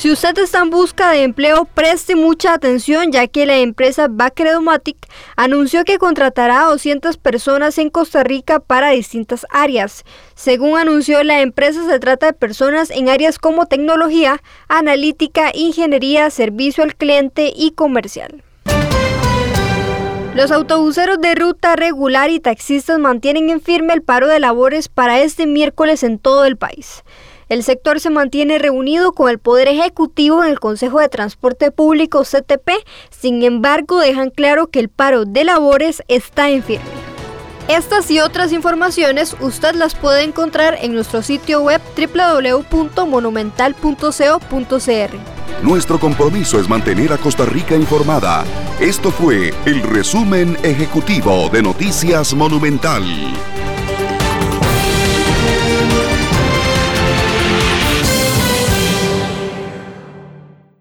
Si usted está en busca de empleo, preste mucha atención ya que la empresa Backredomatic anunció que contratará a 200 personas en Costa Rica para distintas áreas. Según anunció la empresa, se trata de personas en áreas como tecnología, analítica, ingeniería, servicio al cliente y comercial. Los autobuseros de ruta regular y taxistas mantienen en firme el paro de labores para este miércoles en todo el país. El sector se mantiene reunido con el Poder Ejecutivo en el Consejo de Transporte Público CTP, sin embargo dejan claro que el paro de labores está en firme. Estas y otras informaciones usted las puede encontrar en nuestro sitio web www.monumental.co.cr. Nuestro compromiso es mantener a Costa Rica informada. Esto fue el resumen ejecutivo de Noticias Monumental.